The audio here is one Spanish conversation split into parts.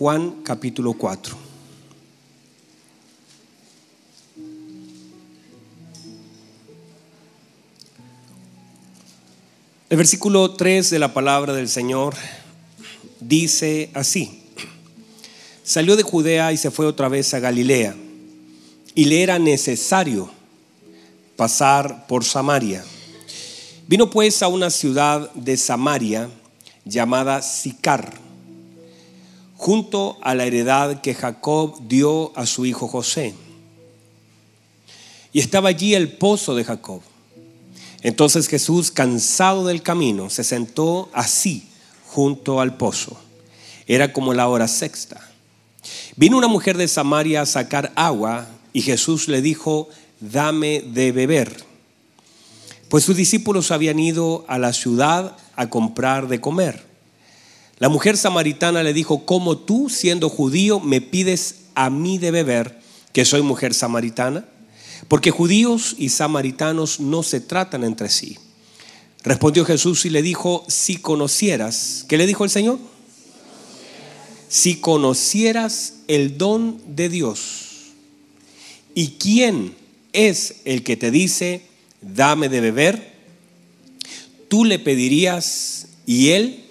Juan capítulo 4. El versículo 3 de la palabra del Señor dice así. Salió de Judea y se fue otra vez a Galilea. Y le era necesario pasar por Samaria. Vino pues a una ciudad de Samaria llamada Sicar, junto a la heredad que Jacob dio a su hijo José. Y estaba allí el pozo de Jacob. Entonces Jesús, cansado del camino, se sentó así junto al pozo. Era como la hora sexta. Vino una mujer de Samaria a sacar agua y Jesús le dijo, dame de beber. Pues sus discípulos habían ido a la ciudad a comprar de comer. La mujer samaritana le dijo, ¿cómo tú, siendo judío, me pides a mí de beber, que soy mujer samaritana? Porque judíos y samaritanos no se tratan entre sí. Respondió Jesús y le dijo, si conocieras, ¿qué le dijo el Señor? Si conocieras el don de Dios y quién es el que te dice, dame de beber, tú le pedirías y él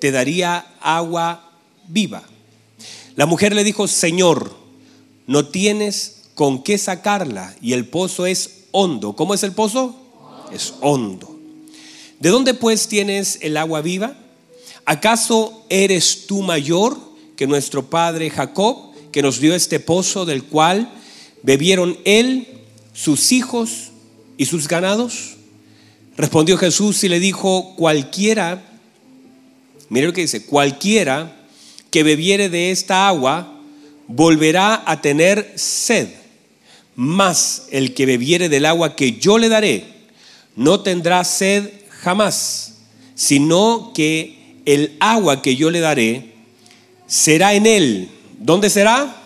te daría agua viva. La mujer le dijo, Señor, no tienes con qué sacarla y el pozo es hondo. ¿Cómo es el pozo? Es hondo. ¿De dónde pues tienes el agua viva? ¿Acaso eres tú mayor que nuestro padre Jacob, que nos dio este pozo del cual bebieron él, sus hijos y sus ganados? Respondió Jesús y le dijo, cualquiera, mire lo que dice, cualquiera que bebiere de esta agua volverá a tener sed, mas el que bebiere del agua que yo le daré no tendrá sed jamás, sino que el agua que yo le daré será en él. ¿Dónde será?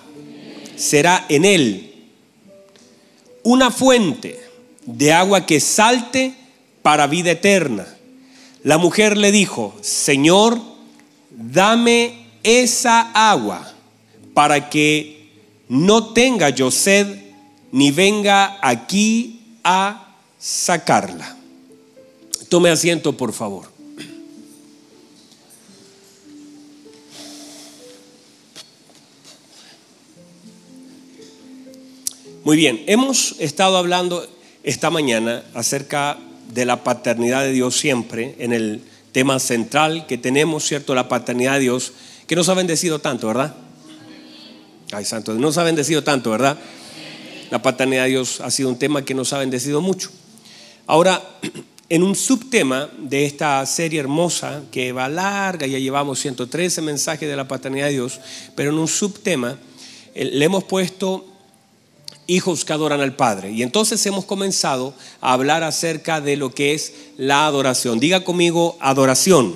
Será en él. Una fuente de agua que salte para vida eterna. La mujer le dijo, Señor, dame esa agua para que no tenga yo sed ni venga aquí a sacarla. Tome asiento, por favor. Muy bien, hemos estado hablando esta mañana acerca de la paternidad de Dios siempre, en el tema central que tenemos, ¿cierto? La paternidad de Dios, que nos ha bendecido tanto, ¿verdad? Ay, santo, nos ha bendecido tanto, ¿verdad? La paternidad de Dios ha sido un tema que nos ha bendecido mucho. Ahora, en un subtema de esta serie hermosa que va larga, ya llevamos 113 mensajes de la paternidad de Dios, pero en un subtema eh, le hemos puesto hijos que adoran al Padre. Y entonces hemos comenzado a hablar acerca de lo que es la adoración. Diga conmigo adoración.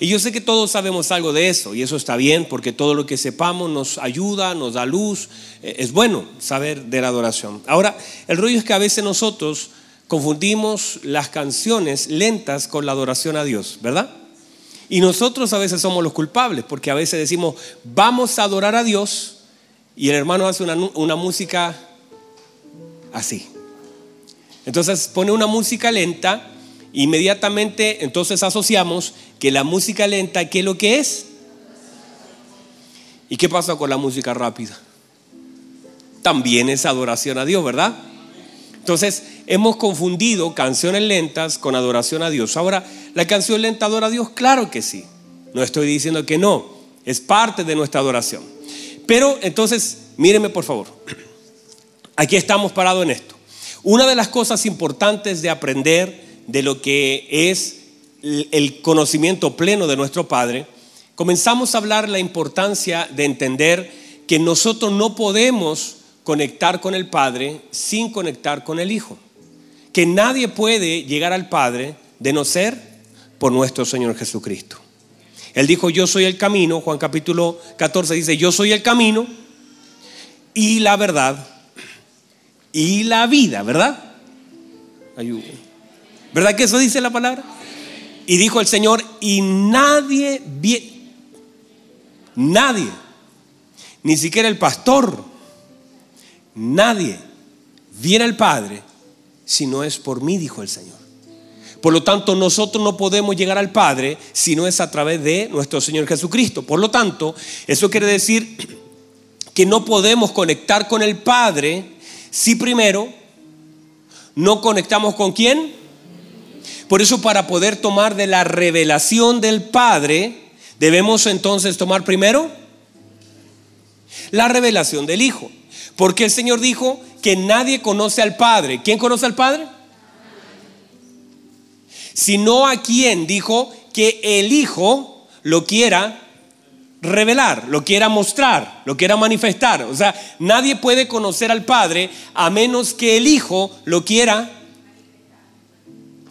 Y yo sé que todos sabemos algo de eso, y eso está bien, porque todo lo que sepamos nos ayuda, nos da luz. Eh, es bueno saber de la adoración. Ahora, el rollo es que a veces nosotros confundimos las canciones lentas con la adoración a Dios, ¿verdad? Y nosotros a veces somos los culpables, porque a veces decimos, vamos a adorar a Dios, y el hermano hace una, una música así. Entonces pone una música lenta, inmediatamente entonces asociamos que la música lenta, ¿qué es lo que es? ¿Y qué pasa con la música rápida? También es adoración a Dios, ¿verdad? Entonces, hemos confundido canciones lentas con adoración a Dios. Ahora, ¿la canción lenta adora a Dios? Claro que sí. No estoy diciendo que no. Es parte de nuestra adoración. Pero entonces, míreme por favor. Aquí estamos parados en esto. Una de las cosas importantes de aprender de lo que es el conocimiento pleno de nuestro Padre, comenzamos a hablar la importancia de entender que nosotros no podemos conectar con el Padre sin conectar con el Hijo. Que nadie puede llegar al Padre de no ser por nuestro Señor Jesucristo. Él dijo, yo soy el camino, Juan capítulo 14 dice, yo soy el camino y la verdad y la vida, ¿verdad? ¿Verdad que eso dice la palabra? Y dijo el Señor, y nadie, Nadie. Ni siquiera el pastor. Nadie viene al Padre si no es por mí, dijo el Señor. Por lo tanto, nosotros no podemos llegar al Padre si no es a través de nuestro Señor Jesucristo. Por lo tanto, eso quiere decir que no podemos conectar con el Padre si primero no conectamos con quién. Por eso para poder tomar de la revelación del Padre, debemos entonces tomar primero la revelación del Hijo. Porque el Señor dijo que nadie conoce al Padre. ¿Quién conoce al Padre? Sino a quien dijo que el Hijo lo quiera revelar, lo quiera mostrar, lo quiera manifestar. O sea, nadie puede conocer al Padre a menos que el Hijo lo quiera.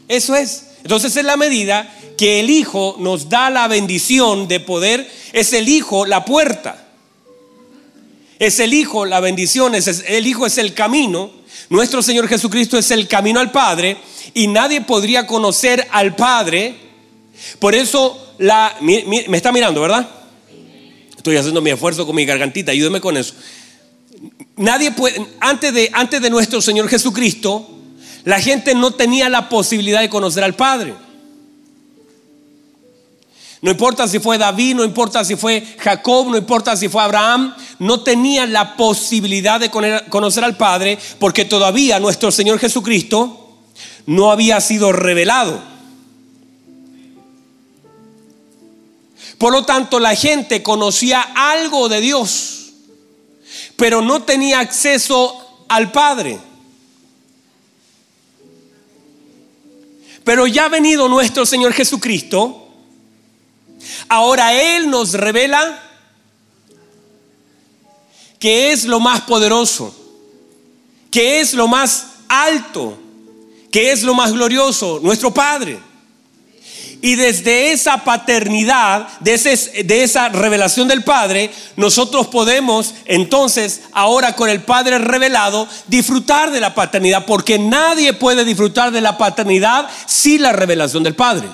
Eso es. Entonces es la medida que el Hijo nos da la bendición de poder, es el Hijo la puerta. Es el Hijo la bendición, es el Hijo es el camino. Nuestro Señor Jesucristo es el camino al Padre y nadie podría conocer al Padre. Por eso la, me, está mirando, ¿verdad? Estoy haciendo mi esfuerzo con mi gargantita, ayúdeme con eso. Nadie puede, antes de, antes de nuestro Señor Jesucristo, la gente no tenía la posibilidad de conocer al Padre. No importa si fue David, no importa si fue Jacob, no importa si fue Abraham, no tenía la posibilidad de conocer al Padre porque todavía nuestro Señor Jesucristo no había sido revelado. Por lo tanto, la gente conocía algo de Dios, pero no tenía acceso al Padre. Pero ya ha venido nuestro Señor Jesucristo, Ahora Él nos revela que es lo más poderoso, que es lo más alto, que es lo más glorioso, nuestro Padre. Y desde esa paternidad, de, de, esa revelación del Padre, nosotros podemos entonces, ahora con el Padre revelado, disfrutar de la paternidad, porque nadie puede disfrutar de la paternidad sin la revelación del Padre.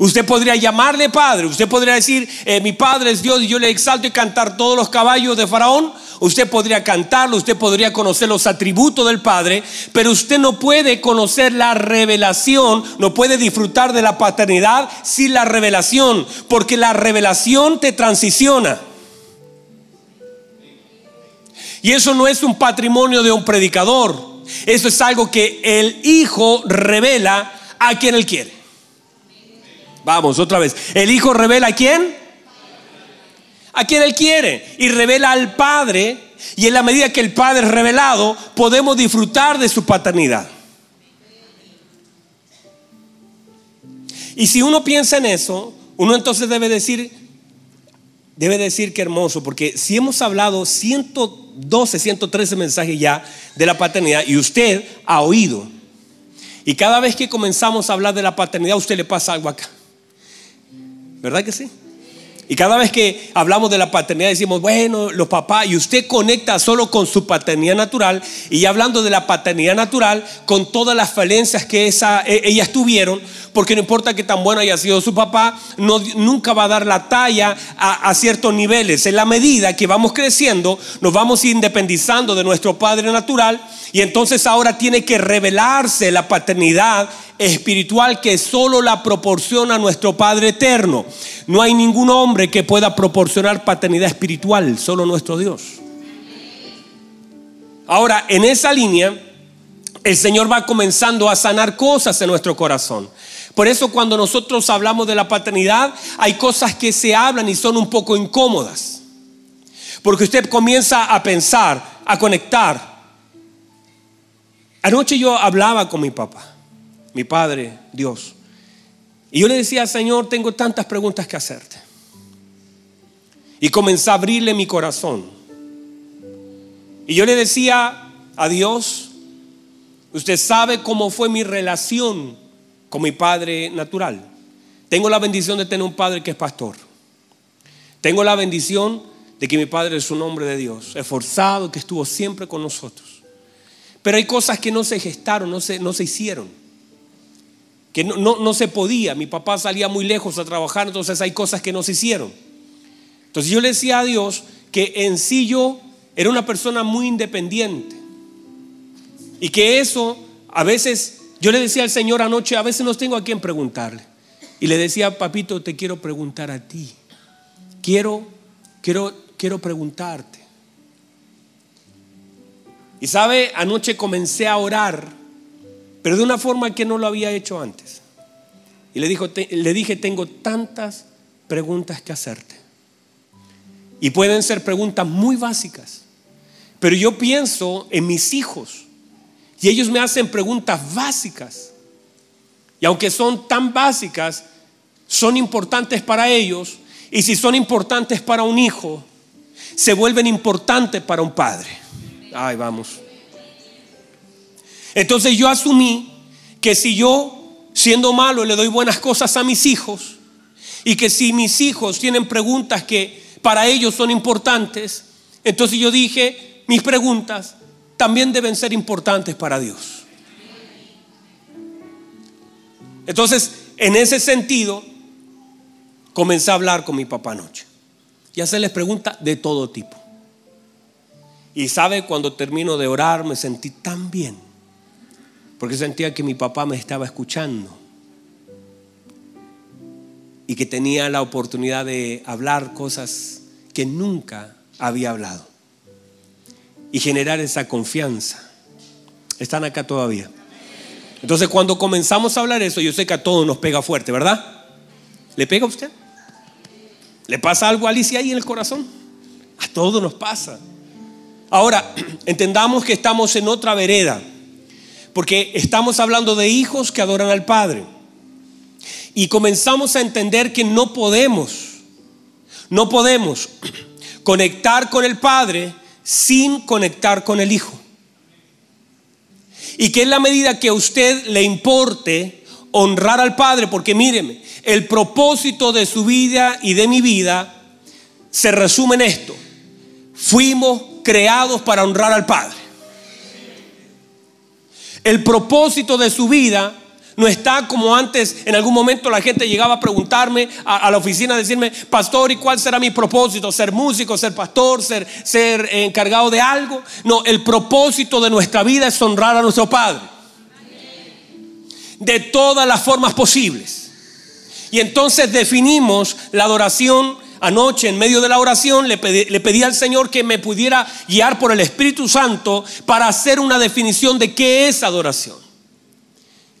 Usted podría llamarle padre, usted podría decir, eh, mi padre es Dios y yo le exalto y cantar todos los caballos de Faraón. Usted podría cantarlo, usted podría conocer los atributos del Padre, pero usted no puede conocer la revelación, no puede disfrutar de la paternidad sin la revelación, porque la revelación te transiciona. Y eso no es un patrimonio de un predicador, eso es algo que el Hijo revela a quien Él quiere. Vamos, otra vez. El Hijo revela a quién? A quien Él quiere. Y revela al Padre. Y en la medida que el Padre es revelado, podemos disfrutar de su paternidad. Y si uno piensa en eso, uno entonces debe decir, debe decir que hermoso, porque si hemos hablado 112, 113 mensajes ya de la paternidad y usted ha oído, y cada vez que comenzamos a hablar de la paternidad, usted le pasa algo acá. ¿Verdad que sí? Y cada vez que hablamos de la paternidad decimos, bueno, los papás, y usted conecta solo con su paternidad natural, y hablando de la paternidad natural, con todas las falencias que esa, e, ellas tuvieron, porque no importa que tan bueno haya sido su papá, no, nunca va a dar la talla a, a ciertos niveles. En la medida que vamos creciendo, nos vamos independizando de nuestro padre natural, y entonces ahora tiene que revelarse la paternidad espiritual que solo la proporciona nuestro Padre eterno. No hay ningún hombre que pueda proporcionar paternidad espiritual, solo nuestro Dios. Ahora, en esa línea, el Señor va comenzando a sanar cosas en nuestro corazón. Por eso cuando nosotros hablamos de la paternidad, hay cosas que se hablan y son un poco incómodas. Porque usted comienza a pensar, a conectar. Anoche yo hablaba con mi papá mi Padre, Dios. Y yo le decía, Señor, tengo tantas preguntas que hacerte. Y comencé a abrirle mi corazón. Y yo le decía a Dios, usted sabe cómo fue mi relación con mi Padre natural. Tengo la bendición de tener un Padre que es pastor. Tengo la bendición de que mi Padre es un hombre de Dios, esforzado, que estuvo siempre con nosotros. Pero hay cosas que no se gestaron, no se, no se hicieron que no, no, se podía. Mi papá salía muy lejos a trabajar, entonces hay cosas que no se hicieron. Entonces yo le decía a Dios que en sí yo era una persona muy independiente. Y que eso, a veces, yo le decía al Señor anoche, a veces no tengo a quién preguntarle. Y le decía, papito, te quiero preguntar a ti. Quiero, quiero, quiero preguntarte. Y sabe, anoche comencé a orar, pero de una forma que no lo había hecho antes. Y le, dijo, le dije, tengo tantas preguntas que hacerte. Y pueden ser preguntas muy básicas. Pero yo pienso en mis hijos y ellos me hacen preguntas básicas. Y aunque son tan básicas, son importantes para ellos. Y si son importantes para un hijo, se vuelven importantes para un padre. Ay, vamos. Entonces yo asumí que si yo, siendo malo, le doy buenas cosas a mis hijos, y que si mis hijos tienen preguntas que para ellos son importantes, entonces yo dije, mis preguntas también deben ser importantes para Dios. Entonces, en ese sentido, comencé a hablar con mi papá anoche y hacerles preguntas de todo tipo. Y sabe, cuando termino de orar me sentí tan bien, porque sentía que mi papá me estaba escuchando y que tenía la oportunidad de hablar cosas que nunca había hablado y generar esa confianza. Están acá todavía. Entonces cuando comenzamos a hablar eso, yo sé que a todos nos pega fuerte, ¿verdad? ¿Le pega a usted? ¿Le pasa algo a Alicia ahí en el corazón? A todos nos pasa. Ahora, entendamos que estamos en otra vereda, porque estamos hablando de hijos que adoran al Padre. Y comenzamos a entender que no podemos, no podemos conectar con el Padre sin conectar con el Hijo. Y que en la medida que a usted le importe honrar al Padre, porque míreme, el propósito de su vida y de mi vida se resume en esto. Fuimos creados para honrar al Padre. El propósito de su vida no está como antes, en algún momento la gente llegaba a preguntarme a, la oficina, a decirme, pastor, ¿y cuál será mi propósito? ¿Ser músico, ser pastor, ser, ser encargado de algo? No, el propósito de nuestra vida es honrar a nuestro Padre. De todas las formas posibles. Y entonces definimos la adoración anoche en medio de la oración le pedí, le pedí, al Señor que me pudiera guiar por el Espíritu Santo para hacer una definición de qué es adoración.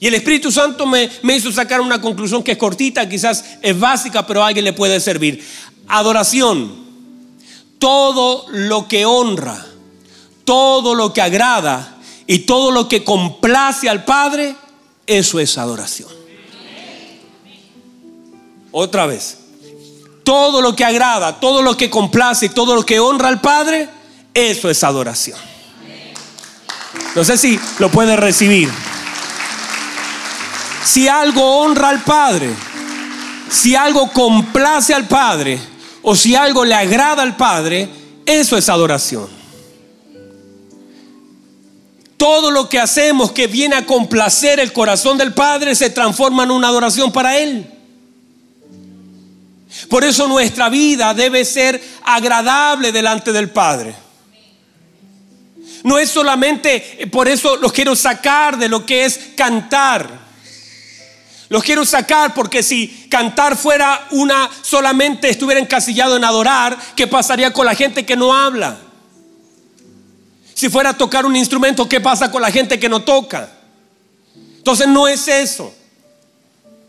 Y el Espíritu Santo me, hizo sacar una conclusión que es cortita, quizás es básica, pero a alguien le puede servir. Adoración. Todo lo que honra, todo lo que agrada y todo lo que complace al Padre, eso es adoración. Otra vez. Todo lo que agrada, todo lo que complace y todo lo que honra al Padre, eso es adoración. No sé si lo puede recibir. Si algo honra al Padre, si algo complace al Padre o si algo le agrada al Padre, eso es adoración. Todo lo que hacemos que viene a complacer el corazón del Padre se transforma en una adoración para Él. Por eso nuestra vida debe ser agradable delante del Padre. No es solamente, por eso los quiero sacar de lo que es cantar. Los quiero sacar porque si cantar fuera una solamente estuviera encasillado en adorar, ¿qué pasaría con la gente que no habla? Si fuera a tocar un instrumento, ¿qué pasa con la gente que no toca? Entonces no es eso.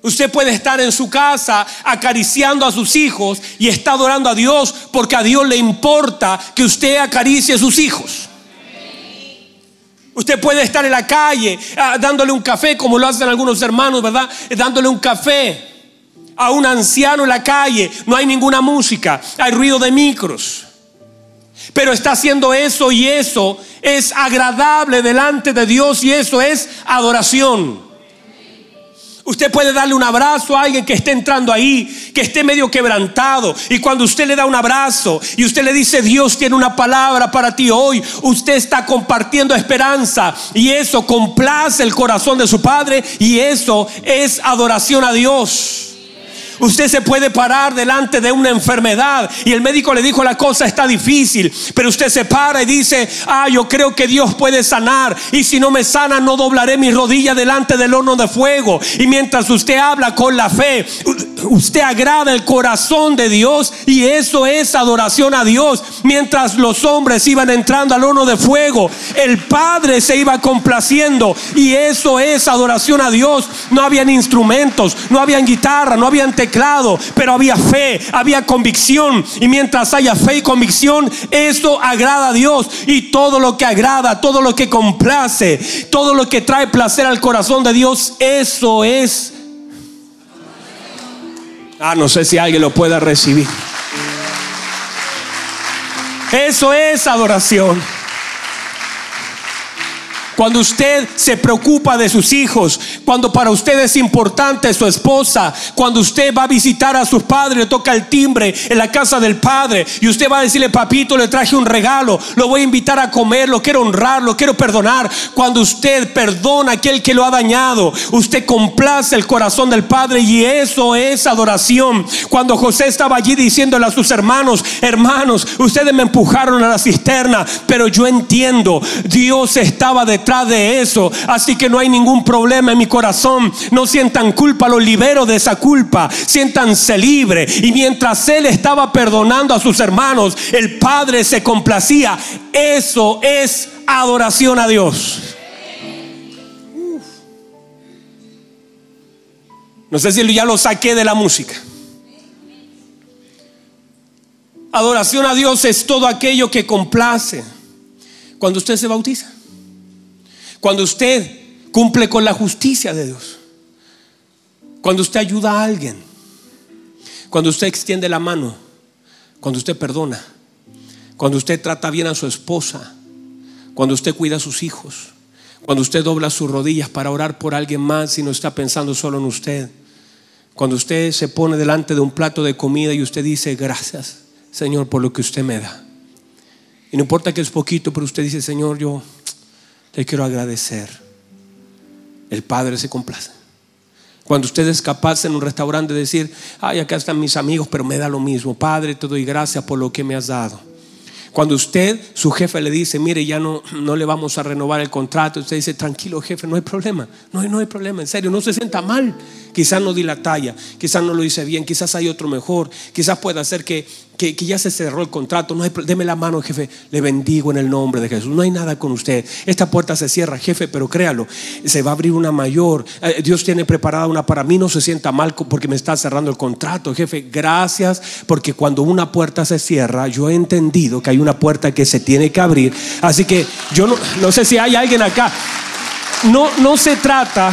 Usted puede estar en su casa acariciando a sus hijos y está adorando a Dios porque a Dios le importa que usted acaricie a sus hijos. Usted puede estar en la calle ah, dándole un café, como lo hacen algunos hermanos, ¿verdad? Dándole un café a un anciano en la calle. No hay ninguna música, hay ruido de micros. Pero está haciendo eso y eso es agradable delante de Dios y eso es adoración. Usted puede darle un abrazo a alguien que esté entrando ahí, que esté medio quebrantado. Y cuando usted le da un abrazo y usted le dice, Dios tiene una palabra para ti hoy, usted está compartiendo esperanza. Y eso complace el corazón de su Padre y eso es adoración a Dios. Usted se puede parar delante de una enfermedad y el médico le dijo la cosa está difícil, pero usted se para y dice, ah, yo creo que Dios puede sanar y si no me sana no doblaré mi rodilla delante del horno de fuego. Y mientras usted habla con la fe, usted agrada el corazón de Dios y eso es adoración a Dios. Mientras los hombres iban entrando al horno de fuego, el Padre se iba complaciendo y eso es adoración a Dios. No habían instrumentos, no habían guitarra, no habían teclado, pero había fe, había convicción. Y mientras haya fe y convicción, eso agrada a Dios. Y todo lo que agrada, todo lo que complace, todo lo que trae placer al corazón de Dios, eso es. Ah, no sé si alguien lo pueda recibir. Eso es adoración. Cuando usted se preocupa de sus hijos, cuando para usted es importante su esposa, cuando usted va a visitar a sus padres, le toca el timbre en la casa del padre y usted va a decirle, papito, le traje un regalo, lo voy a invitar a comer, lo quiero honrar, lo quiero perdonar. Cuando usted perdona a aquel que lo ha dañado, usted complace el corazón del padre y eso es adoración. Cuando José estaba allí diciéndole a sus hermanos, hermanos, ustedes me empujaron a la cisterna, pero yo entiendo, Dios estaba de de eso. Así que no hay ningún problema en mi corazón. No sientan culpa, los libero de esa culpa. Siéntanse libre. Y mientras él estaba perdonando a sus hermanos, el Padre se complacía. Eso es adoración a Dios. No sé si ya lo saqué de la música. Adoración a Dios es todo aquello que complace cuando usted se bautiza. Cuando usted cumple con la justicia de Dios. Cuando usted ayuda a alguien. Cuando usted extiende la mano. Cuando usted perdona. Cuando usted trata bien a su esposa. Cuando usted cuida a sus hijos. Cuando usted dobla sus rodillas para orar por alguien más y no está pensando solo en usted. Cuando usted se pone delante de un plato de comida y usted dice, gracias Señor por lo que usted me da. Y no importa que es poquito, pero usted dice, Señor, yo te quiero agradecer. El Padre se complace. Cuando usted es capaz en un restaurante de decir, ay, acá están mis amigos, pero me da lo mismo. Padre, te doy gracias por lo que me has dado. Cuando usted, su jefe le dice, mire, ya no, no le vamos a renovar el contrato, usted dice, tranquilo jefe, no hay problema, no, no hay problema, en serio, no se sienta mal. Quizás no di la talla, quizás no lo hice bien, quizás hay otro mejor, quizás pueda ser que que, ya se cerró el contrato, no hay, deme la mano, jefe, le bendigo en el nombre de Jesús. No hay nada con usted. Esta puerta se cierra, jefe, pero créalo, se va a abrir una mayor. Eh, Dios tiene preparada una para mí, no se sienta mal porque me está cerrando el contrato, jefe. Gracias, porque cuando una puerta se cierra, yo he entendido que hay una puerta que se tiene que abrir. Así que yo no, no sé si hay alguien acá. No, no se trata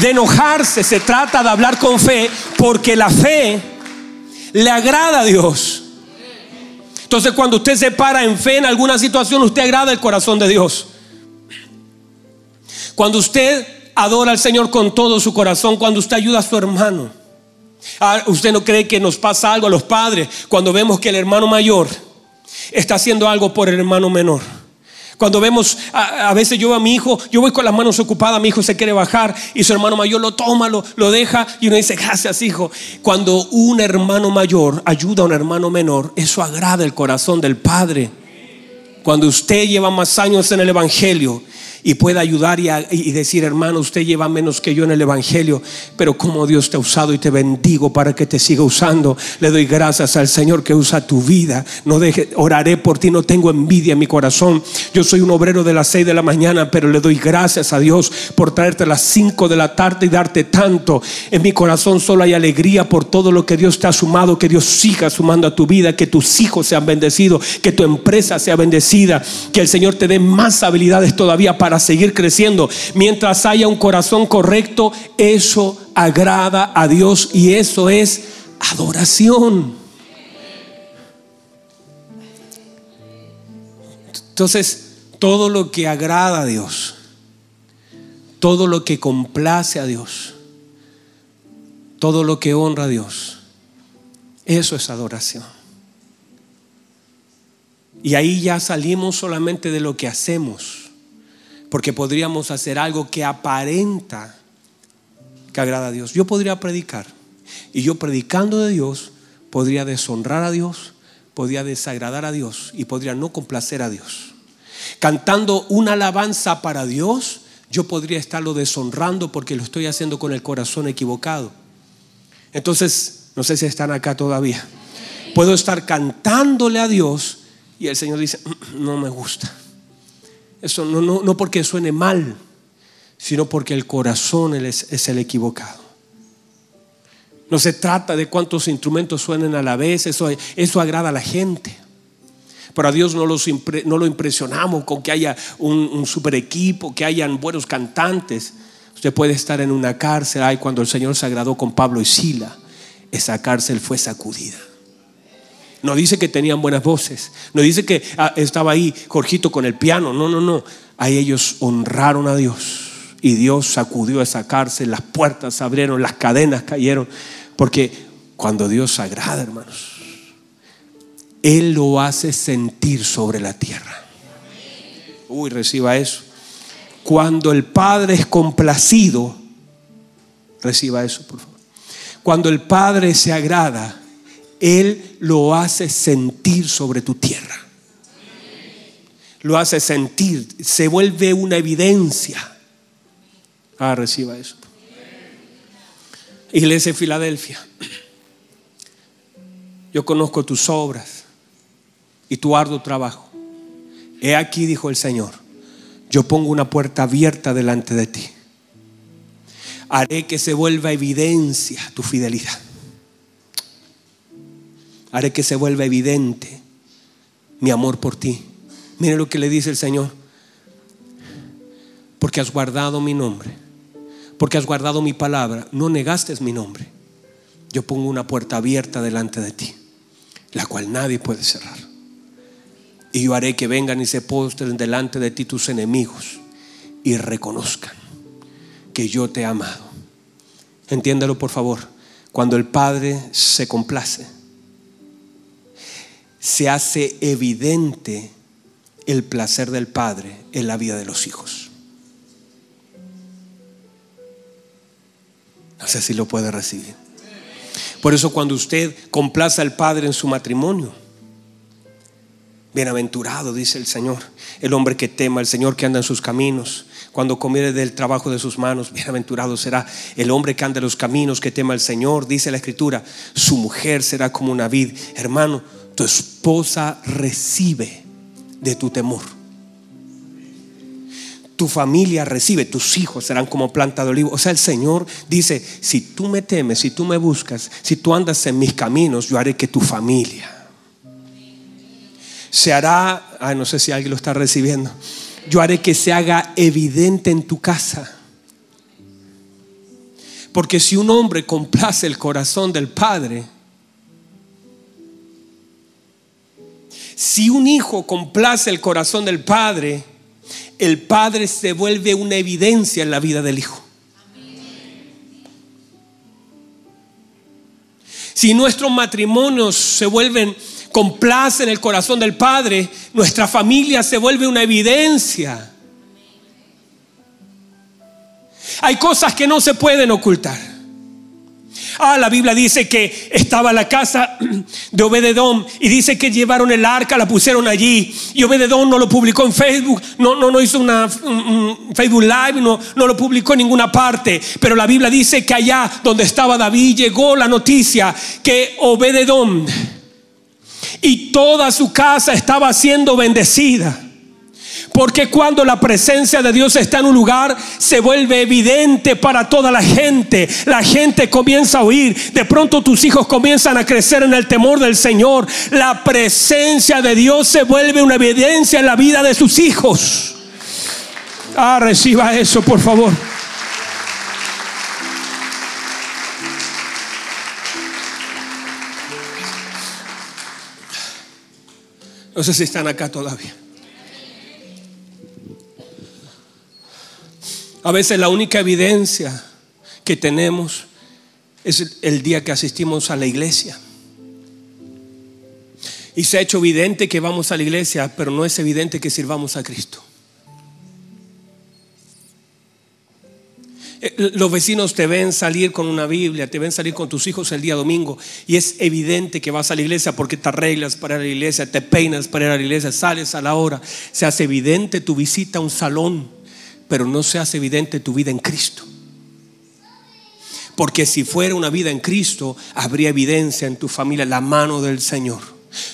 de enojarse, se trata de hablar con fe, porque la fe le agrada a Dios. Entonces cuando usted se para en fe en alguna situación, usted agrada el corazón de Dios. Cuando usted adora al Señor con todo su corazón, cuando usted ayuda a su hermano. Ah, usted no cree que nos pasa algo a los padres cuando vemos que el hermano mayor está haciendo algo por el hermano menor. Cuando vemos, a, veces yo a mi hijo, yo voy con las manos ocupadas, mi hijo se quiere bajar y su hermano mayor lo toma, lo, lo deja y uno dice, gracias hijo. Cuando un hermano mayor ayuda a un hermano menor, eso agrada el corazón del Padre. Cuando usted lleva más años en el Evangelio y pueda ayudar y, decir, hermano, usted lleva menos que yo en el Evangelio, pero como Dios te ha usado y te bendigo para que te siga usando, le doy gracias al Señor que usa tu vida. No deje, oraré por ti, no tengo envidia en mi corazón. Yo soy un obrero de las seis de la mañana, pero le doy gracias a Dios por traerte a las cinco de la tarde y darte tanto. En mi corazón solo hay alegría por todo lo que Dios te ha sumado, que Dios siga sumando a tu vida, que tus hijos sean bendecidos, que tu empresa sea bendecida, que el Señor te dé más habilidades todavía para seguir creciendo. Mientras haya un corazón correcto, eso agrada a Dios y eso es adoración. Entonces, todo lo que agrada a Dios, todo lo que complace a Dios, todo lo que honra a Dios, eso es adoración. Y ahí ya salimos solamente de lo que hacemos porque podríamos hacer algo que aparenta que agrada a Dios. Yo podría predicar Y yo predicando de Dios podría deshonrar a Dios, podría desagradar a Dios y podría no complacer a Dios. Cantando una alabanza para Dios, yo podría estarlo deshonrando porque lo estoy haciendo con el corazón equivocado. Entonces, no sé si están acá todavía. Puedo estar cantándole a Dios y el Señor dice, mm, no me gusta. Eso no, no, no porque suene mal, sino porque el corazón es, el equivocado. No se trata de cuántos instrumentos suenen a la vez, eso, eso agrada a la gente. Pero a Dios no, lo impresionamos con que haya un, super equipo, que hayan buenos cantantes. Usted puede estar en una cárcel, ay, cuando el Señor se agradó con Pablo y Sila, esa cárcel fue sacudida. No dice que tenían buenas voces, no dice que ah, estaba ahí Jorgito con el piano, no, no, no. Ahí ellos honraron a Dios y Dios sacudió esa cárcel, las puertas se abrieron, las cadenas cayeron, porque cuando Dios agrada, hermanos, Él lo hace sentir sobre la tierra. Uy, reciba eso. Cuando el Padre es complacido, reciba eso, por favor. Cuando el Padre se agrada, Él lo hace sentir sobre tu tierra. Lo hace sentir, se vuelve una evidencia. Ah, reciba eso. Iglesia de Filadelfia, yo conozco tus obras y tu arduo trabajo. He aquí, dijo el Señor, yo pongo una puerta abierta delante de ti. Haré que se vuelva evidencia tu fidelidad. Haré que se vuelva evidente mi amor por ti. Mire lo que le dice el Señor. Porque has guardado mi nombre porque has guardado mi palabra, no negaste mi nombre. Yo pongo una puerta abierta delante de ti, la cual nadie puede cerrar. Y yo haré que vengan y se postren delante de ti tus enemigos y reconozcan que yo te he amado. Entiéndelo por favor. Cuando el Padre se complace, se hace evidente el placer del Padre en la vida de los hijos. No sé si lo puede recibir. Por eso cuando usted complaza al Padre en su matrimonio, bienaventurado, dice el Señor, el hombre que tema al Señor que anda en sus caminos. Cuando comiere del trabajo de sus manos, bienaventurado será el hombre que anda en los caminos, que tema al Señor. Dice la Escritura, su mujer será como una vid. Hermano, tu esposa recibe de tu temor tu familia recibe, tus hijos serán como planta de olivo. O sea, el Señor dice, si tú me temes, si tú me buscas, si tú andas en mis caminos, yo haré que tu familia se hará, ay, no sé si alguien lo está recibiendo, yo haré que se haga evidente en tu casa. Porque si un hombre complace el corazón del Padre, si un hijo complace el corazón del Padre, el Padre se vuelve una evidencia en la vida del Hijo. Si nuestros matrimonios se vuelven complace en el corazón del Padre, nuestra familia se vuelve una evidencia. Hay cosas que no se pueden ocultar. Ah, la Biblia dice que estaba la casa de Obededón y dice que llevaron el arca, la pusieron allí y Obededón no lo publicó en Facebook, no, no, no hizo una Facebook Live, no, no lo publicó en ninguna parte. Pero la Biblia dice que allá donde estaba David llegó la noticia que Obededón y toda su casa estaba siendo bendecida. Porque cuando la presencia de Dios está en un lugar, se vuelve evidente para toda la gente. La gente comienza a oír. De pronto tus hijos comienzan a crecer en el temor del Señor. La presencia de Dios se vuelve una evidencia en la vida de sus hijos. Ah, reciba eso, por favor. No sé si están acá todavía. A veces la única evidencia que tenemos es el día que asistimos a la iglesia. Y se ha hecho evidente que vamos a la iglesia, pero no es evidente que sirvamos a Cristo. Eh, los vecinos te ven salir con una Biblia, te ven salir con tus hijos el día domingo y es evidente que vas a la iglesia porque te arreglas para ir a la iglesia, te peinas para ir a la iglesia, sales a la hora. Se hace evidente tu visita a un salón, pero no se hace evidente tu vida en Cristo. Porque si fuera una vida en Cristo, habría evidencia en tu familia, la mano del Señor.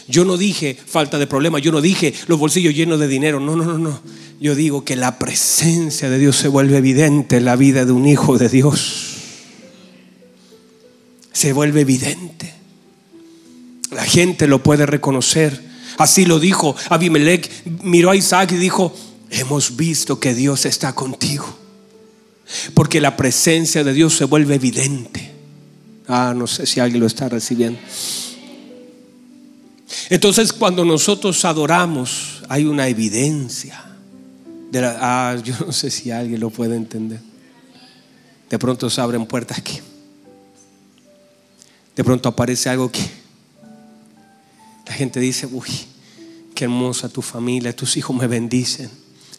Yo no dije falta de problemas, yo no dije los bolsillos llenos de dinero, no, no, no, no. Yo digo que la presencia de Dios se vuelve evidente en la vida de un hijo de Dios. Se vuelve evidente. La gente lo puede reconocer. Así lo dijo Abimelech. Miró a Isaac y dijo, hemos visto que Dios está contigo. Porque la presencia de Dios se vuelve evidente. Ah, no sé si alguien lo está recibiendo. Entonces cuando nosotros adoramos hay una evidencia. Ah, yo no sé si alguien lo puede entender. De pronto se abren puertas aquí. De pronto aparece algo que la gente dice, uy, qué hermosa tu familia, tus hijos me bendicen.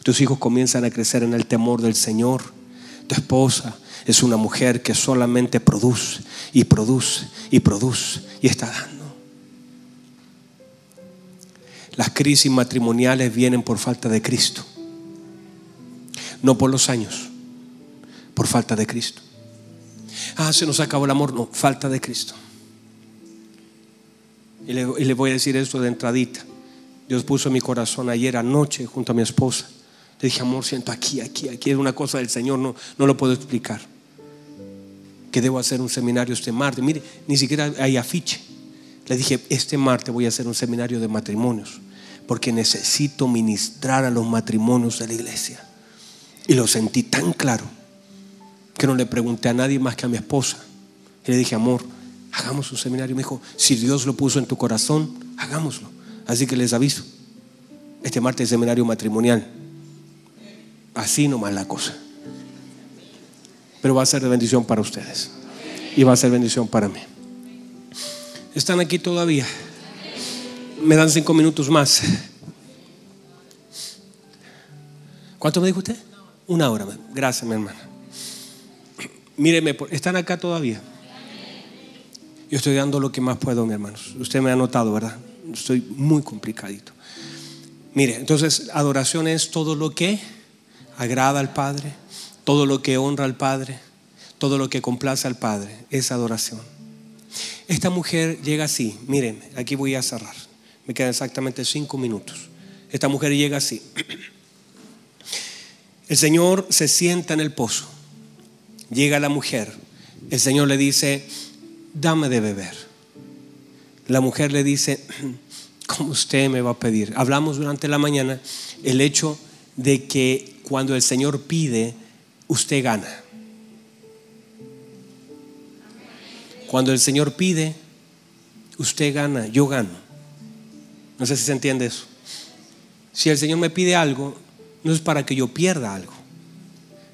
Tus hijos comienzan a crecer en el temor del Señor. Tu esposa es una mujer que solamente produce y produce y produce y está dando. Las crisis matrimoniales vienen por falta de Cristo. No por los años, por falta de Cristo. Ah, se nos acabó el amor. No, falta de Cristo. Y le, voy a decir esto de entradita. Dios puso mi corazón ayer anoche junto a mi esposa. Le dije, amor, siento aquí, aquí, aquí. Es una cosa del Señor, no, no lo puedo explicar. Que debo hacer un seminario este martes. Mire, ni siquiera hay afiche. Le dije, este martes voy a hacer un seminario de matrimonios porque necesito ministrar a los matrimonios de la iglesia. Y lo sentí tan claro que no le pregunté a nadie más que a mi esposa. Y le dije, amor, hagamos un seminario. Me dijo, si Dios lo puso en tu corazón, hagámoslo. Así que les aviso, este martes es seminario matrimonial. Así nomás la cosa. Pero va a ser de bendición para ustedes. Y va a ser bendición para mí. ¿Están aquí todavía? Me dan cinco minutos más. ¿Cuánto me dijo usted? Una hora. Gracias, mi hermana. Míreme, ¿están acá todavía? Yo estoy dando lo que más puedo, mi hermanos. Usted me ha notado, ¿verdad? Estoy muy complicadito. Mire, entonces, adoración es todo lo que agrada al Padre, todo lo que honra al Padre, todo lo que complace al Padre. Es adoración. Esta mujer llega así. Miren, aquí voy a cerrar. Me quedan exactamente cinco minutos. Esta mujer llega así. El Señor se sienta en el pozo. Llega la mujer. El Señor le dice, dame de beber. La mujer le dice, ¿cómo usted me va a pedir? Hablamos durante la mañana el hecho de que cuando el Señor pide, usted gana. Cuando el Señor pide, usted gana, yo gano. No sé si se entiende eso. Si el Señor me pide algo, no es para que yo pierda algo.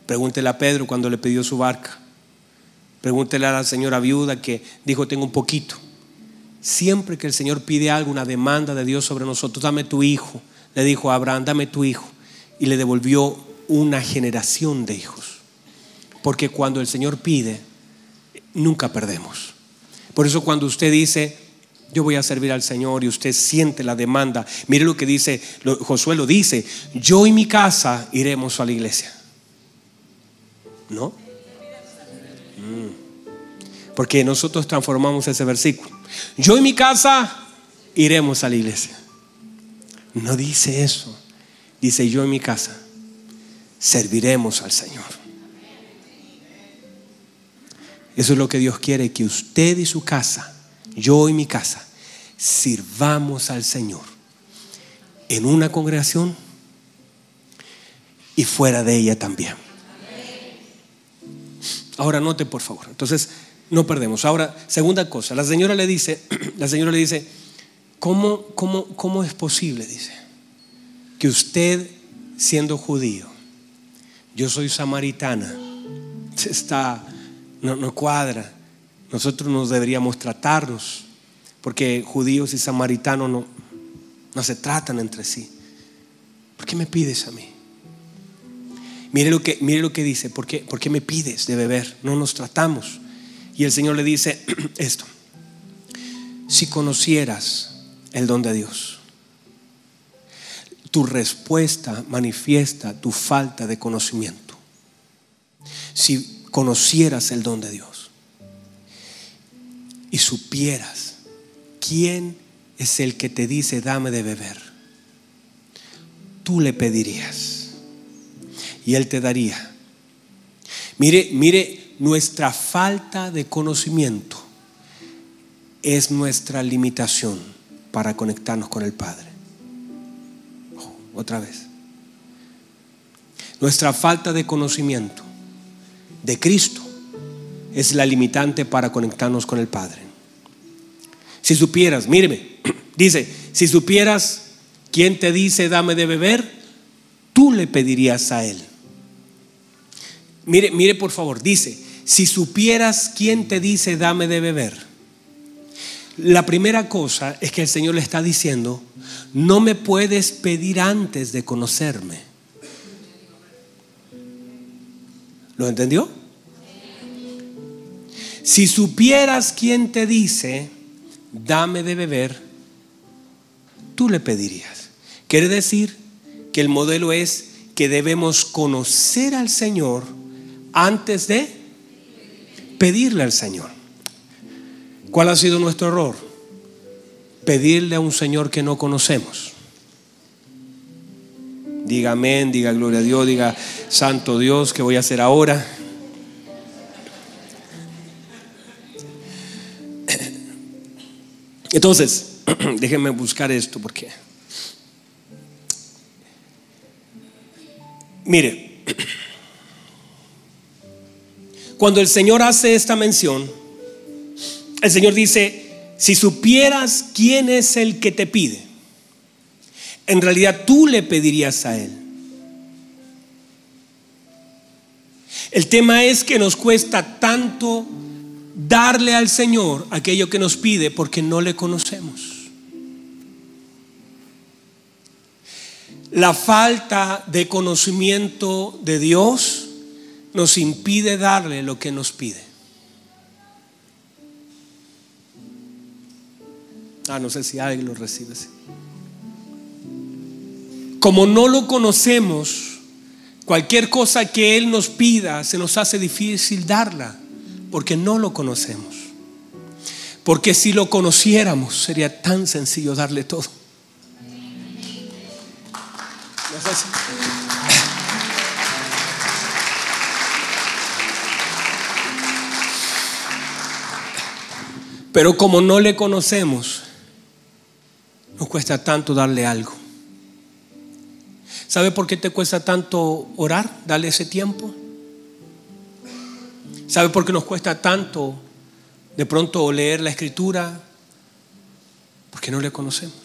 Pregúntele a Pedro cuando le pidió su barca. Pregúntele a la señora viuda que dijo, tengo un poquito. Siempre que el Señor pide algo, una demanda de Dios sobre nosotros, dame tu hijo. Le dijo a Abraham, dame tu hijo. Y le devolvió una generación de hijos. Porque cuando el Señor pide, nunca perdemos. Por eso cuando usted dice, yo voy a servir al Señor y usted siente la demanda. Mire lo que dice, Josué lo dice, yo y mi casa iremos a la iglesia. ¿No? Mm. Porque nosotros transformamos ese versículo. Yo y mi casa iremos a la iglesia. No dice eso. Dice yo y mi casa serviremos al Señor. Eso es lo que Dios quiere, que usted y su casa yo y mi casa, sirvamos al Señor en una congregación y fuera de ella también. Ahora note por favor. Entonces, no perdemos. Ahora, segunda cosa, la señora le dice, la señora le dice, ¿cómo, cómo, cómo es posible? Dice, que usted siendo judío, yo soy samaritana, está, no, no cuadra. Nosotros nos deberíamos tratarnos, porque judíos y samaritanos no, no se tratan entre sí. ¿Por qué me pides a mí? Mire lo que, mire lo que dice, ¿por qué, ¿por qué me pides de beber? No nos tratamos. Y el Señor le dice esto, si conocieras el don de Dios, tu respuesta manifiesta tu falta de conocimiento. Si conocieras el don de Dios y supieras quién es el que te dice dame de beber, tú le pedirías y él te daría. Mire, mire, nuestra falta de conocimiento es nuestra limitación para conectarnos con el Padre. Otra vez. Nuestra falta de conocimiento de Cristo es la limitante para conectarnos con el Padre. Si supieras, míreme, dice, si supieras quién te dice dame de beber, tú le pedirías a Él. Mire, mire por favor, dice, si supieras quién te dice dame de beber. La primera cosa es que el Señor le está diciendo, no me puedes pedir antes de conocerme. ¿Lo entendió? Si supieras quién te dice, dame de beber, tú le pedirías. Quiere decir que el modelo es que debemos conocer al Señor antes de pedirle al Señor. ¿Cuál ha sido nuestro error? Pedirle a un Señor que no conocemos. Diga amén, diga gloria a Dios, diga santo Dios, ¿qué voy a hacer ahora? Entonces, déjenme buscar esto porque... Mire, cuando el Señor hace esta mención, el Señor dice, si supieras quién es el que te pide, en realidad tú le pedirías a Él. El tema es que nos cuesta tanto darle al Señor aquello que nos pide porque no le conocemos. La falta de conocimiento de Dios nos impide darle lo que nos pide. Ah, no sé si alguien lo recibe. Como no lo conocemos, cualquier cosa que Él nos pida se nos hace difícil darla porque no lo conocemos. Porque si lo conociéramos sería tan sencillo darle todo. Pero como no le conocemos, cuesta tanto darle algo. ¿Sabe por qué te cuesta tanto orar? Darle ese tiempo. ¿Sabe por qué nos cuesta tanto de pronto leer la escritura? Porque no le conocemos.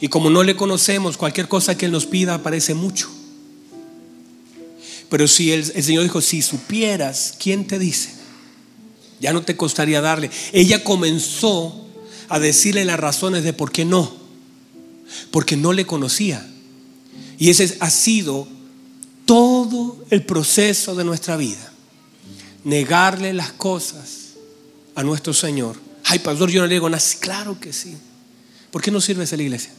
Y como no le conocemos, cualquier cosa que Él nos pida parece mucho. Pero si el, el, Señor dijo, si supieras quién te dice, ya no te costaría darle. Ella comenzó a decirle las razones de por qué no. Porque no le conocía. Y ese ha sido todo el proceso de nuestra vida negarle las cosas a nuestro Señor. Ay, pastor, yo no le digo nada. Claro que sí. ¿Por qué no sirves en la iglesia?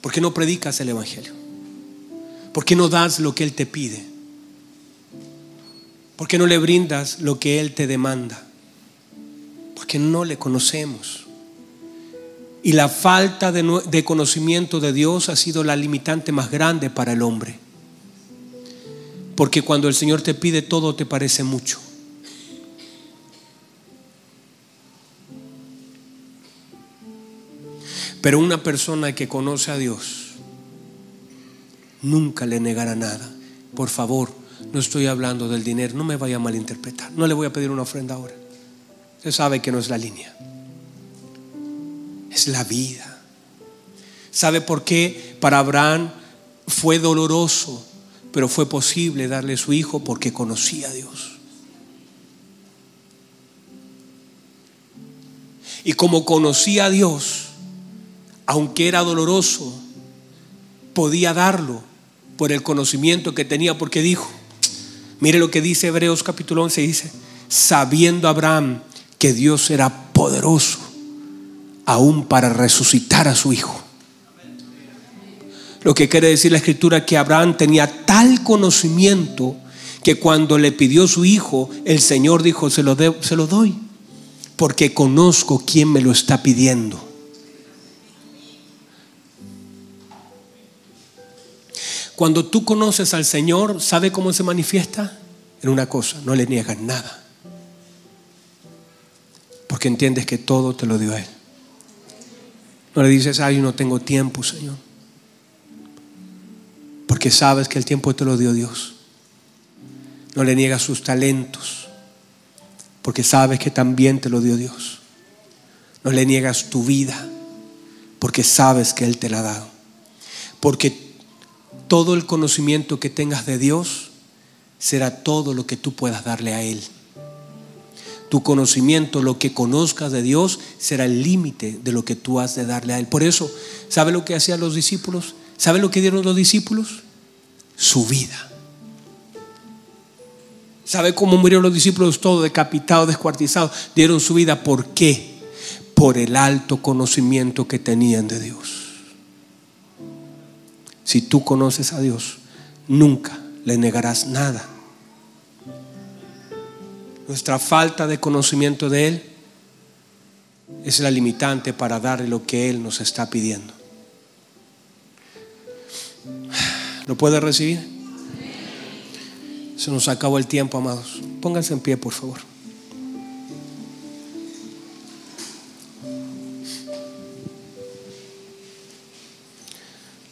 ¿Por qué no predicas el Evangelio? ¿Por qué no das lo que Él te pide? ¿Por qué no le brindas lo que Él te demanda? Porque no le conocemos. Y la falta de, conocimiento de Dios ha sido la limitante más grande para el hombre. Porque cuando el Señor te pide todo te parece mucho. Pero una persona que conoce a Dios nunca le negará nada. Por favor, no estoy hablando del dinero, no me vaya a malinterpretar. No le voy a pedir una ofrenda ahora. Usted sabe que no es la línea. Es la vida. ¿Sabe por qué para Abraham fue doloroso pero fue posible darle su hijo porque conocía a Dios. Y como conocía a Dios, aunque era doloroso, podía darlo por el conocimiento que tenía, porque dijo, mire lo que dice Hebreos capítulo 11, dice, sabiendo Abraham que Dios era poderoso aún para resucitar a su hijo. Lo que quiere decir la escritura que Abraham tenía tal conocimiento que cuando le pidió su hijo, el Señor dijo, se lo, se lo doy, porque conozco quién me lo está pidiendo. Cuando tú conoces al Señor, ¿sabe cómo se manifiesta? En una cosa, no le niegas nada. Porque entiendes que todo te lo dio Él. No le dices, ay, no tengo tiempo, Señor. Porque sabes que el tiempo te lo dio Dios. No le niegas sus talentos. Porque sabes que también te lo dio Dios. No le niegas tu vida. Porque sabes que Él te la ha dado. Porque todo el conocimiento que tengas de Dios será todo lo que tú puedas darle a Él. Tu conocimiento, lo que conozcas de Dios, será el límite de lo que tú has de darle a Él. Por eso, ¿sabe lo que hacían los discípulos? ¿Sabe lo que dieron los discípulos? Su vida. ¿Sabe cómo murieron los discípulos todos decapitados, descuartizados? Dieron su vida. ¿Por qué? Por el alto conocimiento que tenían de Dios. Si tú conoces a Dios, nunca le negarás nada. Nuestra falta de conocimiento de Él es la limitante para darle lo que Él nos está pidiendo. ¿Lo puede recibir? Se nos acabó el tiempo, amados. Pónganse en pie, por favor.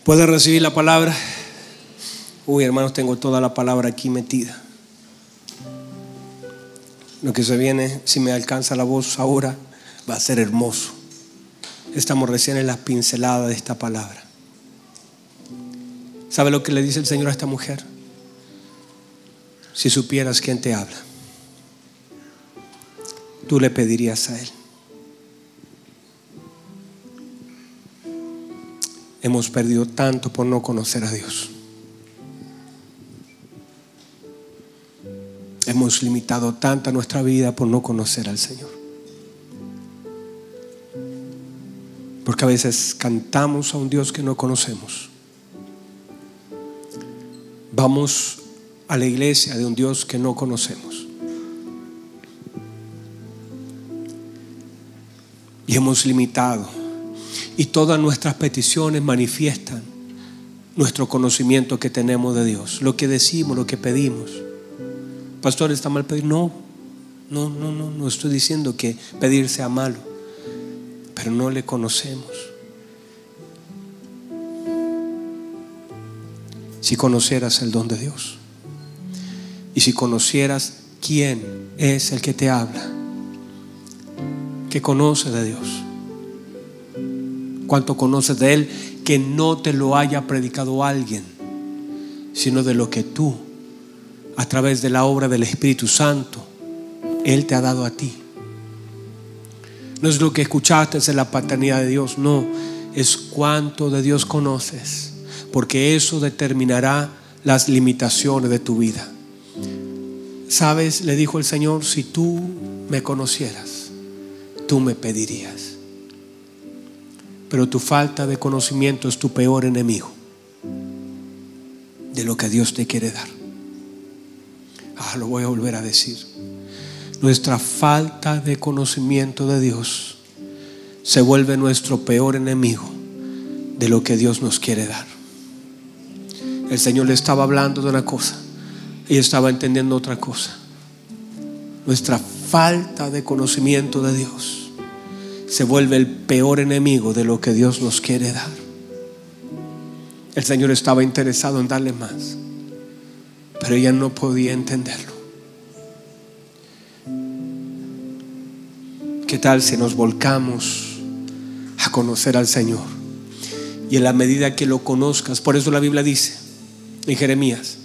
¿Puede recibir la palabra? Uy, hermanos, tengo toda la palabra aquí metida. Lo que se viene, si me alcanza la voz ahora, va a ser hermoso. Estamos recién en las pinceladas de esta palabra. ¿Sabe lo que le dice el Señor a esta mujer? Si supieras quién te habla, tú le pedirías a Él. hemos perdido tanto por no conocer a Dios. Hemos limitado tanta nuestra vida por no conocer al Señor. Porque a veces cantamos a un Dios que no conocemos. Vamos a la iglesia de un Dios que no conocemos. Y hemos limitado y todas nuestras peticiones manifiestan nuestro conocimiento que tenemos de Dios, lo que decimos, lo que pedimos. Pastor, ¿está mal pedir? No, no, no, no, no estoy diciendo que pedir sea malo, pero no le conocemos. Si conocieras el don de Dios y si conocieras quién es el que te habla, que conoce de Dios cuánto conoces de Él, que no te lo haya predicado alguien, sino de lo que tú, a través de la obra del Espíritu Santo, Él te ha dado a ti. No es lo que escuchaste en la paternidad de Dios, no, es cuánto de Dios conoces, porque eso determinará las limitaciones de tu vida. Sabes, le dijo el Señor, si tú me conocieras, tú me pedirías. Pero tu falta de conocimiento es tu peor enemigo de lo que Dios te quiere dar. Ah, lo voy a volver a decir. Nuestra falta de conocimiento de Dios se vuelve nuestro peor enemigo de lo que Dios nos quiere dar. El Señor le estaba hablando de una cosa y estaba entendiendo otra cosa. Nuestra falta de conocimiento de Dios se vuelve el peor enemigo de lo que Dios nos quiere dar. El Señor estaba interesado en darle más, pero ella no podía entenderlo. ¿Qué tal si nos volcamos a conocer al Señor? Y en la medida que lo conozcas, por eso la Biblia dice en Jeremías,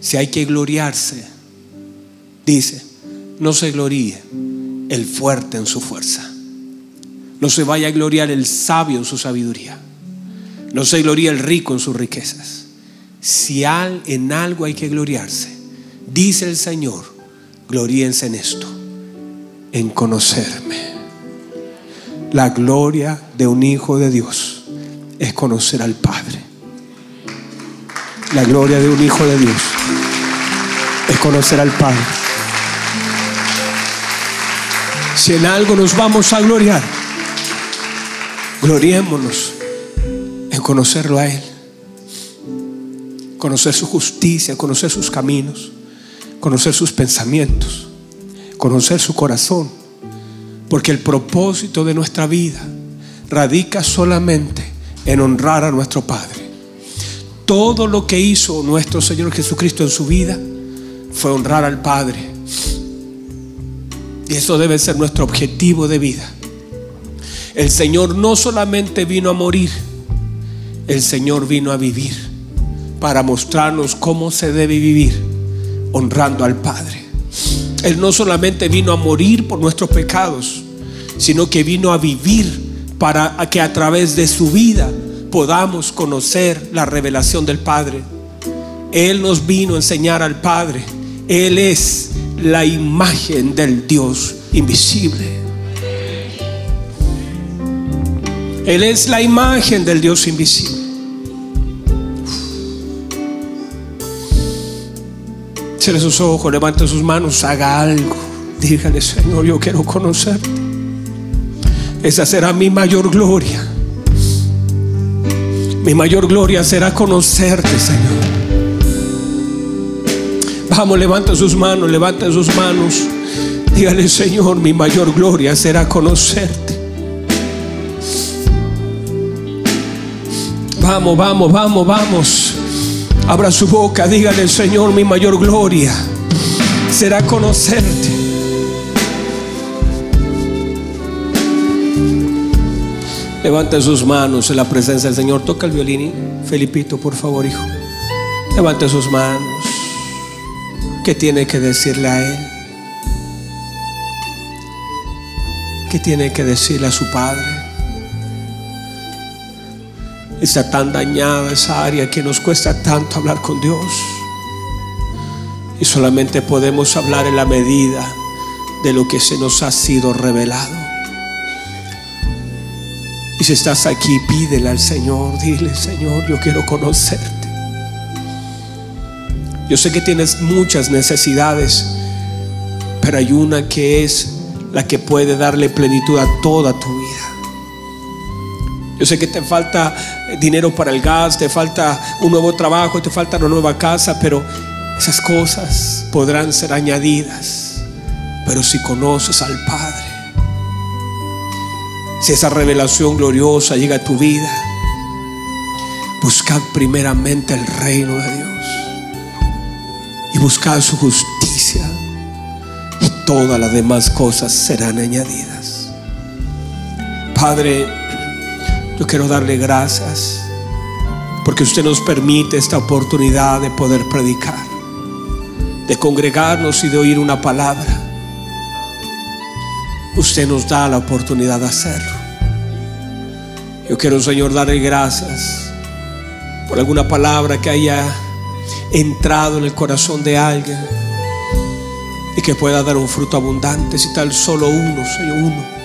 si hay que gloriarse, dice, no se gloríe el fuerte en su fuerza no se vaya a gloriar el sabio en su sabiduría. No se gloria el rico en sus riquezas. Si en algo hay que gloriarse, dice el Señor, gloríense en esto, en conocerme. La gloria de un hijo de Dios es conocer al Padre. La gloria de un hijo de Dios es conocer al Padre. Si en algo nos vamos a gloriar, gloriémonos en conocerlo a Él conocer su justicia, conocer sus caminos, conocer sus pensamientos, conocer su corazón. Porque el propósito de nuestra vida radica solamente en honrar a nuestro Padre. Todo lo que hizo nuestro Señor Jesucristo en su vida fue honrar al Padre. Y eso debe ser nuestro objetivo de vida. El Señor no solamente vino a morir, el Señor vino a vivir para mostrarnos cómo se debe vivir honrando al Padre. Él no solamente vino a morir por nuestros pecados, sino que vino a vivir para que a través de su vida podamos conocer la revelación del Padre. Él nos vino a enseñar al Padre. Él es la imagen del Dios invisible. Él es la imagen del Dios invisible. Cierre sus ojos, levante sus manos, haga algo. Dígale, Señor, yo quiero conocerte. Esa será mi mayor gloria. Mi mayor gloria será conocerte, Señor. Vamos, levante sus manos, levante sus manos. Dígale, Señor, mi mayor gloria será conocerte. Vamos, vamos, vamos, vamos. Abra su boca, dígale, Señor, mi mayor gloria será conocerte. Levante sus manos en la presencia del Señor. Toca el violín, Felipito, por favor, hijo. Levante sus manos. ¿Qué tiene que decirle a Él? ¿Qué tiene que decirle a su Padre? Está tan dañada esa área que nos cuesta tanto hablar con Dios. Y solamente podemos hablar en la medida de lo que se nos ha sido revelado. Y si estás aquí, pídele al Señor, dile, Señor, yo quiero conocerte. Yo sé que tienes muchas necesidades, pero hay una que es la que puede darle plenitud a toda tu vida. Yo sé que te falta dinero para el gas, te falta un nuevo trabajo, te falta una nueva casa, pero esas cosas podrán ser añadidas. Pero si conoces al Padre, si esa revelación gloriosa llega a tu vida, buscad primeramente el reino de Dios y buscad su justicia y todas las demás cosas serán añadidas. Padre, yo quiero darle gracias porque usted nos permite esta oportunidad de poder predicar, de congregarnos y de oír una palabra. Usted nos da la oportunidad de hacerlo. Yo quiero, Señor, darle gracias por alguna palabra que haya entrado en el corazón de alguien y que pueda dar un fruto abundante. Si tal solo uno, Señor, uno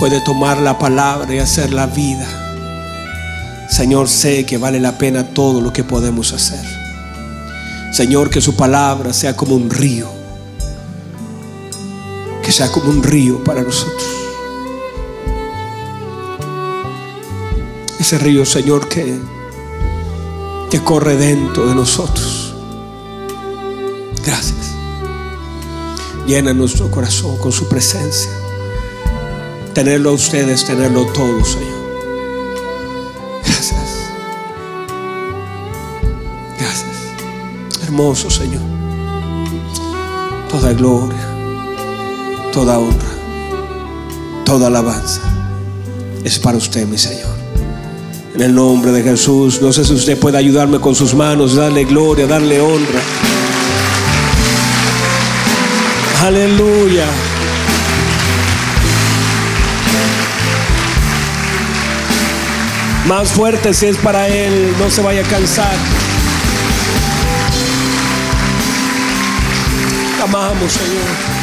puede tomar la palabra y hacer la vida. Señor, sé que vale la pena todo lo que podemos hacer. Señor, que su palabra sea como un río. Que sea como un río para nosotros. Ese río, Señor, que, que corre dentro de nosotros. Gracias. Llena nuestro corazón con su presencia. Tenerlo a ustedes, tenerlo todo, Señor. Gracias. Gracias. Hermoso, Señor. Toda gloria, toda honra, toda alabanza es para usted, mi Señor. En el nombre de Jesús, no sé si usted puede ayudarme con sus manos, darle gloria, darle honra. Aleluya. Más fuerte si es para Él, no se vaya a cansar. Amamos, Señor.